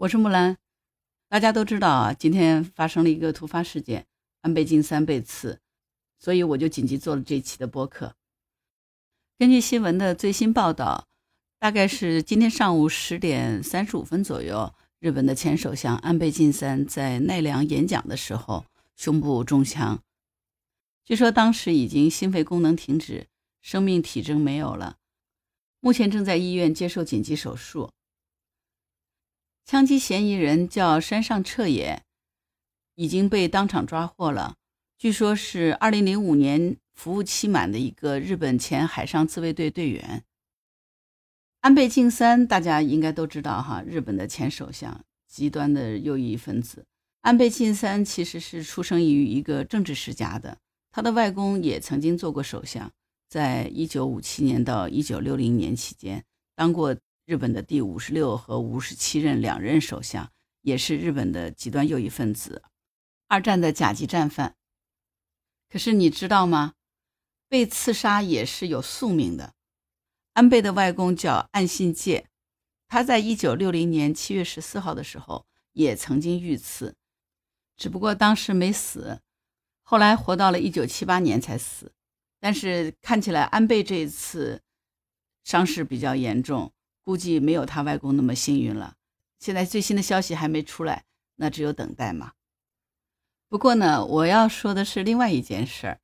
我是木兰。大家都知道啊，今天发生了一个突发事件，安倍晋三被刺，所以我就紧急做了这期的播客。根据新闻的最新报道，大概是今天上午十点三十五分左右，日本的前首相安倍晋三在奈良演讲的时候，胸部中枪。据说当时已经心肺功能停止，生命体征没有了，目前正在医院接受紧急手术。枪击嫌疑人叫山上彻也，已经被当场抓获了。据说是2005年服务期满的一个日本前海上自卫队队员。安倍晋三，大家应该都知道哈，日本的前首相，极端的右翼分子。安倍晋三其实是出生于一个政治世家的，他的外公也曾经做过首相，在1957年到1960年期间当过。日本的第五十六和五十七任两任首相，也是日本的极端右翼分子，二战的甲级战犯。可是你知道吗？被刺杀也是有宿命的。安倍的外公叫岸信介，他在一九六零年七月十四号的时候也曾经遇刺，只不过当时没死，后来活到了一九七八年才死。但是看起来安倍这一次伤势比较严重。估计没有他外公那么幸运了。现在最新的消息还没出来，那只有等待嘛。不过呢，我要说的是另外一件事儿：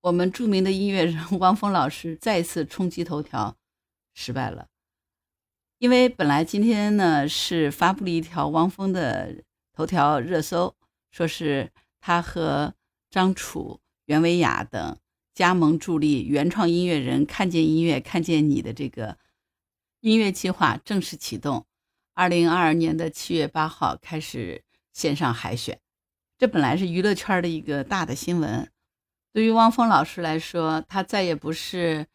我们著名的音乐人 汪峰老师再次冲击头条，失败了。因为本来今天呢是发布了一条汪峰的头条热搜，说是他和张楚、袁维雅等加盟助力原创音乐人看见音乐看见你的这个。音乐计划正式启动，二零二二年的七月八号开始线上海选。这本来是娱乐圈的一个大的新闻。对于汪峰老师来说，他再也不是《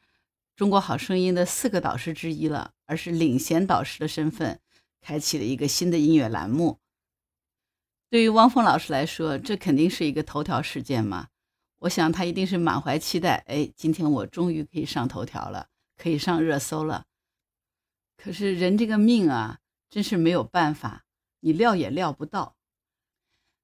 中国好声音》的四个导师之一了，而是领衔导师的身份，开启了一个新的音乐栏目。对于汪峰老师来说，这肯定是一个头条事件嘛。我想他一定是满怀期待。哎，今天我终于可以上头条了，可以上热搜了。可是人这个命啊，真是没有办法，你料也料不到。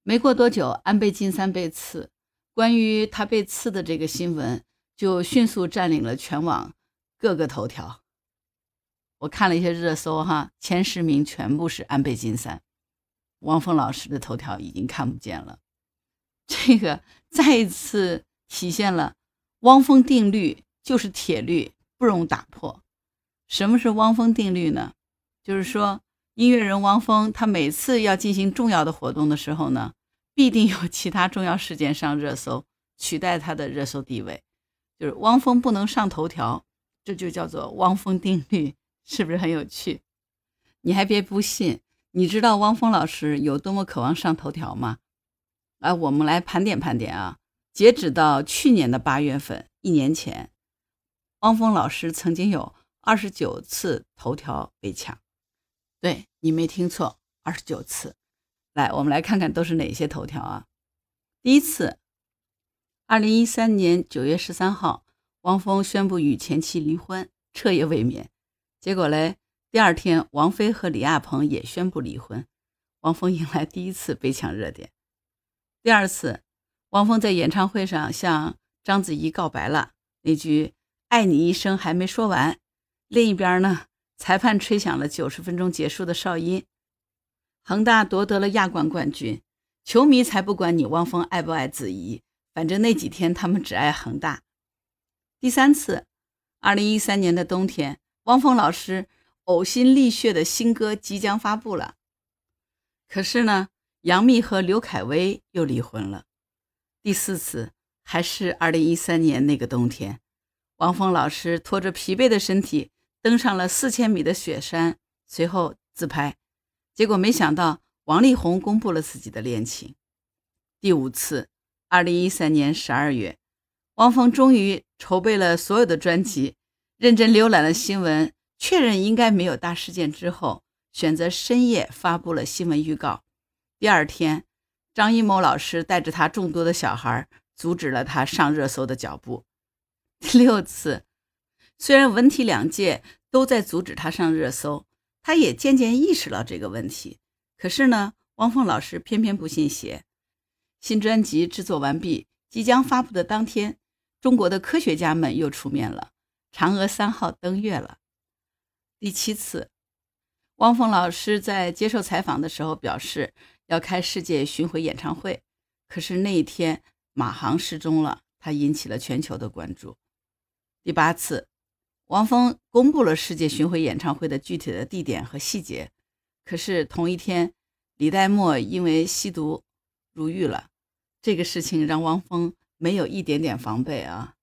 没过多久，安倍晋三被刺，关于他被刺的这个新闻就迅速占领了全网各个头条。我看了一些热搜，哈，前十名全部是安倍晋三，汪峰老师的头条已经看不见了。这个再一次体现了汪峰定律就是铁律，不容打破。什么是汪峰定律呢？就是说，音乐人汪峰他每次要进行重要的活动的时候呢，必定有其他重要事件上热搜，取代他的热搜地位。就是汪峰不能上头条，这就叫做汪峰定律，是不是很有趣？你还别不信，你知道汪峰老师有多么渴望上头条吗？啊，我们来盘点盘点啊，截止到去年的八月份，一年前，汪峰老师曾经有。二十九次头条被抢，对你没听错，二十九次。来，我们来看看都是哪些头条啊？第一次，二零一三年九月十三号，汪峰宣布与前妻离婚，彻夜未眠。结果嘞，第二天，王菲和李亚鹏也宣布离婚，汪峰迎来第一次被抢热点。第二次，汪峰在演唱会上向章子怡告白了，那句“爱你一生”还没说完。另一边呢，裁判吹响了九十分钟结束的哨音，恒大夺得了亚冠冠军，球迷才不管你汪峰爱不爱子怡，反正那几天他们只爱恒大。第三次，二零一三年的冬天，汪峰老师呕心沥血的新歌即将发布了，可是呢，杨幂和刘恺威又离婚了。第四次，还是二零一三年那个冬天，汪峰老师拖着疲惫的身体。登上了四千米的雪山，随后自拍，结果没想到王力宏公布了自己的恋情。第五次，二零一三年十二月，汪峰终于筹备了所有的专辑，认真浏览了新闻，确认应该没有大事件之后，选择深夜发布了新闻预告。第二天，张艺谋老师带着他众多的小孩，阻止了他上热搜的脚步。第六次。虽然文体两界都在阻止他上热搜，他也渐渐意识到这个问题，可是呢，汪峰老师偏偏不信邪。新专辑制作完毕，即将发布的当天，中国的科学家们又出面了，嫦娥三号登月了。第七次，汪峰老师在接受采访的时候表示要开世界巡回演唱会，可是那一天马航失踪了，他引起了全球的关注。第八次，汪峰公布了世界巡回演唱会的具体的地点和细节。可是同一天，李代沫因为吸毒入狱了，这个事情让汪峰没有一点点防备啊。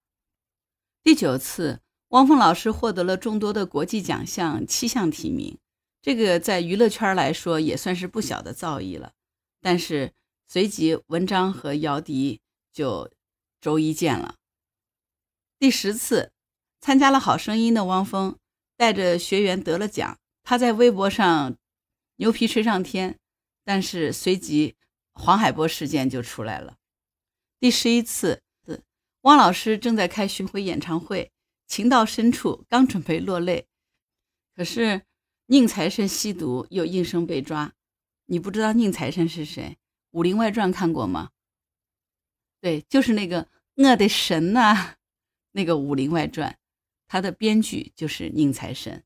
第九次，汪峰老师获得了众多的国际奖项，七项提名，这个在娱乐圈来说也算是不小的造诣了。但是随即文章和姚笛就周一见了。第十次参加了《好声音》的汪峰带着学员得了奖，他在微博上牛皮吹上天，但是随即黄海波事件就出来了。第十一次，汪老师正在开巡回演唱会，情到深处刚准备落泪，可是宁财神吸毒又应声被抓。你不知道宁财神是谁？《武林外传》看过吗？对，就是那个我的神呐。那个《武林外传》，他的编剧就是宁财神。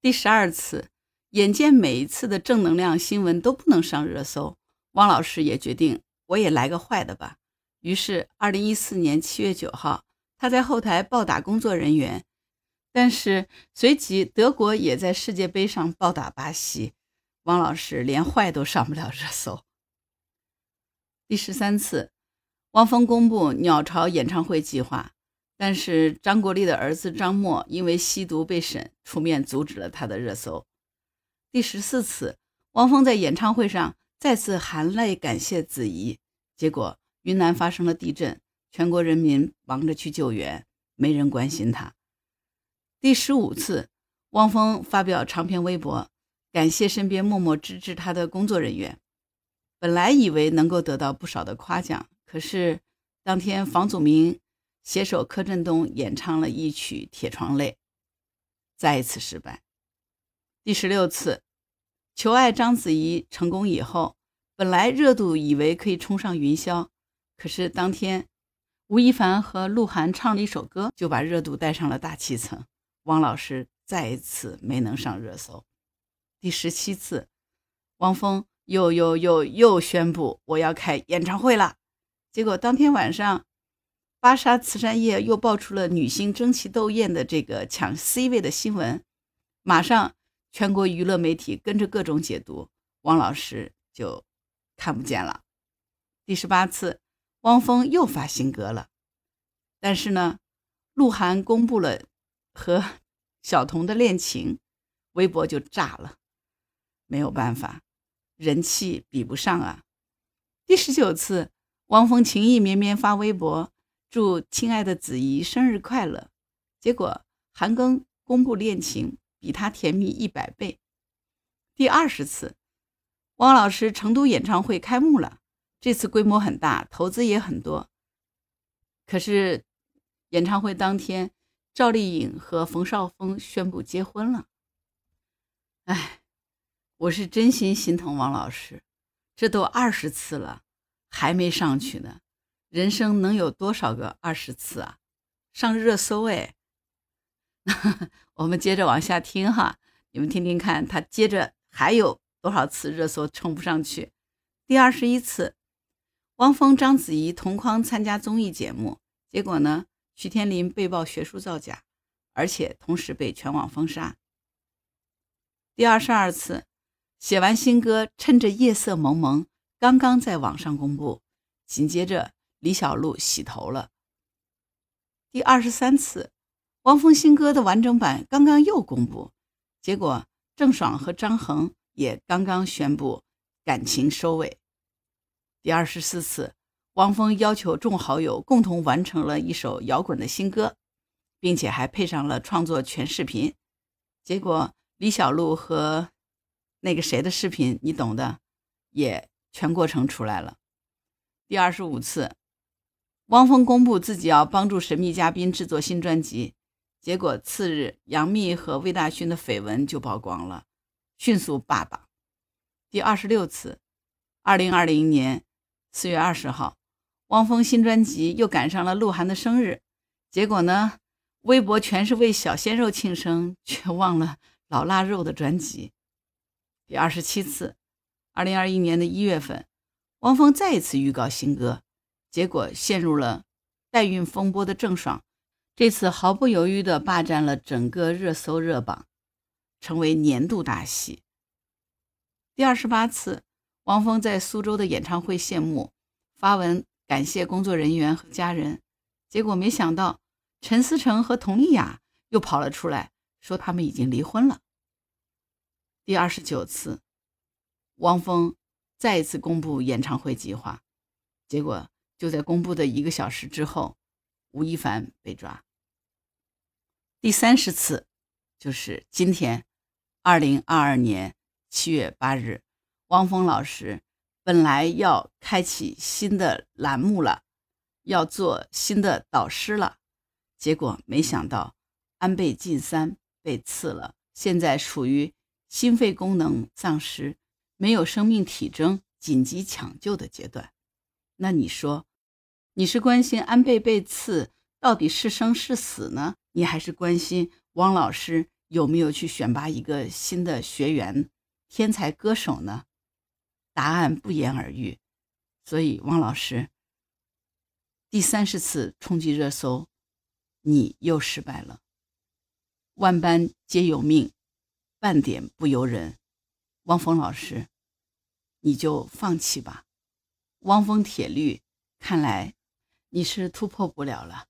第十二次，眼见每一次的正能量新闻都不能上热搜，汪老师也决定，我也来个坏的吧。于是，二零一四年七月九号，他在后台暴打工作人员，但是随即德国也在世界杯上暴打巴西，汪老师连坏都上不了热搜。第十三次，汪峰公布鸟巢演唱会计划。但是张国立的儿子张默因为吸毒被审，出面阻止了他的热搜。第十四次，汪峰在演唱会上再次含泪感谢子怡，结果云南发生了地震，全国人民忙着去救援，没人关心他。第十五次，汪峰发表长篇微博，感谢身边默默支持他的工作人员。本来以为能够得到不少的夸奖，可是当天房祖名。携手柯震东演唱了一曲《铁窗泪》，再一次失败。第十六次求爱章子怡成功以后，本来热度以为可以冲上云霄，可是当天吴亦凡和鹿晗唱了一首歌，就把热度带上了大气层。汪老师再一次没能上热搜。第十七次，汪峰又又又又宣布我要开演唱会了，结果当天晚上。芭莎慈善夜又爆出了女星争奇斗艳的这个抢 C 位的新闻，马上全国娱乐媒体跟着各种解读，汪老师就看不见了。第十八次，汪峰又发新歌了，但是呢，鹿晗公布了和小童的恋情，微博就炸了，没有办法，人气比不上啊。第十九次，汪峰情意绵绵发微博。祝亲爱的子怡生日快乐！结果韩庚公布恋情，比他甜蜜一百倍。第二十次，汪老师成都演唱会开幕了，这次规模很大，投资也很多。可是演唱会当天，赵丽颖和冯绍峰宣布结婚了。哎，我是真心心疼汪老师，这都二十次了，还没上去呢。人生能有多少个二十次啊？上热搜哎！我们接着往下听哈，你们听听看，他接着还有多少次热搜冲不上去？第二十一次，汪峰、章子怡同框参加综艺节目，结果呢，徐天林被曝学术造假，而且同时被全网封杀。第二十二次，写完新歌，趁着夜色蒙蒙，刚刚在网上公布，紧接着。李小璐洗头了。第二十三次，汪峰新歌的完整版刚刚又公布，结果郑爽和张恒也刚刚宣布感情收尾。第二十四次，汪峰要求众好友共同完成了一首摇滚的新歌，并且还配上了创作全视频，结果李小璐和那个谁的视频，你懂的，也全过程出来了。第二十五次。汪峰公布自己要帮助神秘嘉宾制作新专辑，结果次日杨幂和魏大勋的绯闻就曝光了，迅速霸榜。第二十六次，二零二零年四月二十号，汪峰新专辑又赶上了鹿晗的生日，结果呢，微博全是为小鲜肉庆生，却忘了老腊肉的专辑。第二十七次，二零二一年的一月份，汪峰再一次预告新歌，结果陷入了代孕风波的郑爽，这次毫不犹豫地霸占了整个热搜热榜，成为年度大戏。第二十八次，汪峰在苏州的演唱会谢幕，发文感谢工作人员和家人。结果没想到，陈思诚和佟丽娅又跑了出来，说他们已经离婚了。第二十九次，汪峰再一次公布演唱会计划，结果就在公布的一个小时之后，吴亦凡被抓。第三十次，就是今天，二零二二年。七月八日，汪峰老师本来要开启新的栏目了，要做新的导师了，结果没想到安倍晋三被刺了，现在处于心肺功能丧失、没有生命体征、紧急抢救的阶段。那你说，你是关心安倍被刺到底是生是死呢？你还是关心汪老师有没有去选拔一个新的学员？天才歌手呢？答案不言而喻。所以，汪老师第三十次冲击热搜，你又失败了。万般皆有命，半点不由人。汪峰老师，你就放弃吧。汪峰铁律，看来你是突破不了了。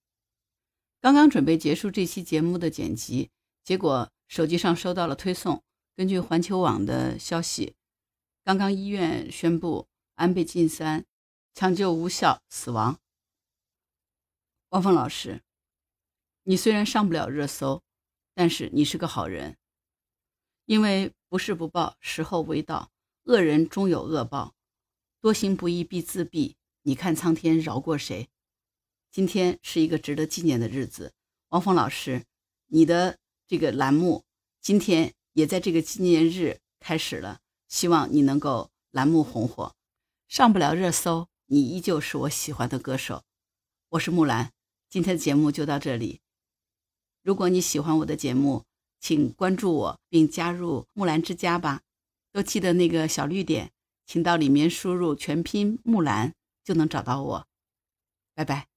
刚刚准备结束这期节目的剪辑，结果手机上收到了推送。根据环球网的消息，刚刚医院宣布安倍晋三抢救无效死亡。汪峰老师，你虽然上不了热搜，但是你是个好人，因为不是不报，时候未到，恶人终有恶报，多行不义必自毙。你看苍天饶过谁？今天是一个值得纪念的日子，汪峰老师，你的这个栏目今天。也在这个纪念日开始了，希望你能够栏目红火，上不了热搜，你依旧是我喜欢的歌手。我是木兰，今天的节目就到这里。如果你喜欢我的节目，请关注我并加入木兰之家吧。都记得那个小绿点，请到里面输入全拼木兰就能找到我。拜拜。